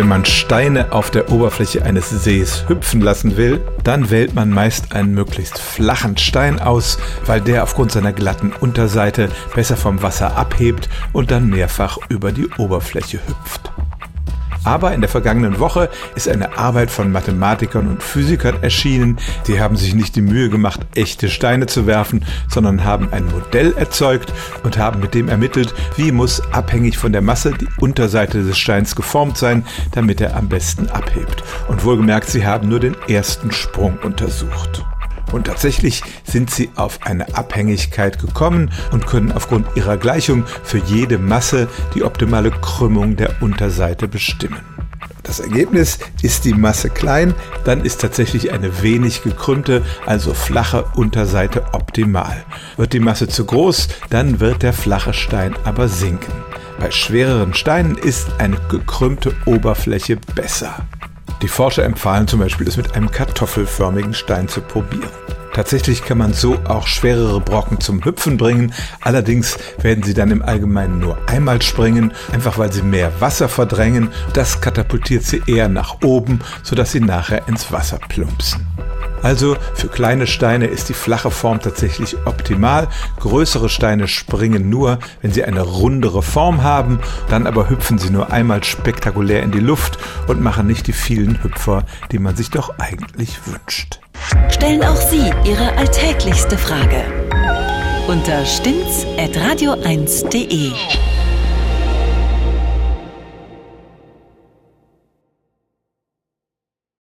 Wenn man Steine auf der Oberfläche eines Sees hüpfen lassen will, dann wählt man meist einen möglichst flachen Stein aus, weil der aufgrund seiner glatten Unterseite besser vom Wasser abhebt und dann mehrfach über die Oberfläche hüpft. Aber in der vergangenen Woche ist eine Arbeit von Mathematikern und Physikern erschienen. Die haben sich nicht die Mühe gemacht, echte Steine zu werfen, sondern haben ein Modell erzeugt und haben mit dem ermittelt, wie muss abhängig von der Masse die Unterseite des Steins geformt sein, damit er am besten abhebt. Und wohlgemerkt, sie haben nur den ersten Sprung untersucht. Und tatsächlich sind sie auf eine Abhängigkeit gekommen und können aufgrund ihrer Gleichung für jede Masse die optimale Krümmung der Unterseite bestimmen. Das Ergebnis ist die Masse klein, dann ist tatsächlich eine wenig gekrümmte, also flache Unterseite optimal. Wird die Masse zu groß, dann wird der flache Stein aber sinken. Bei schwereren Steinen ist eine gekrümmte Oberfläche besser. Die Forscher empfahlen zum Beispiel, es mit einem kartoffelförmigen Stein zu probieren. Tatsächlich kann man so auch schwerere Brocken zum Hüpfen bringen, allerdings werden sie dann im Allgemeinen nur einmal springen, einfach weil sie mehr Wasser verdrängen. Das katapultiert sie eher nach oben, sodass sie nachher ins Wasser plumpsen. Also für kleine Steine ist die flache Form tatsächlich optimal. Größere Steine springen nur, wenn sie eine rundere Form haben. Dann aber hüpfen sie nur einmal spektakulär in die Luft und machen nicht die vielen Hüpfer, die man sich doch eigentlich wünscht. Stellen auch Sie Ihre alltäglichste Frage unter stimmtz.radio1.de.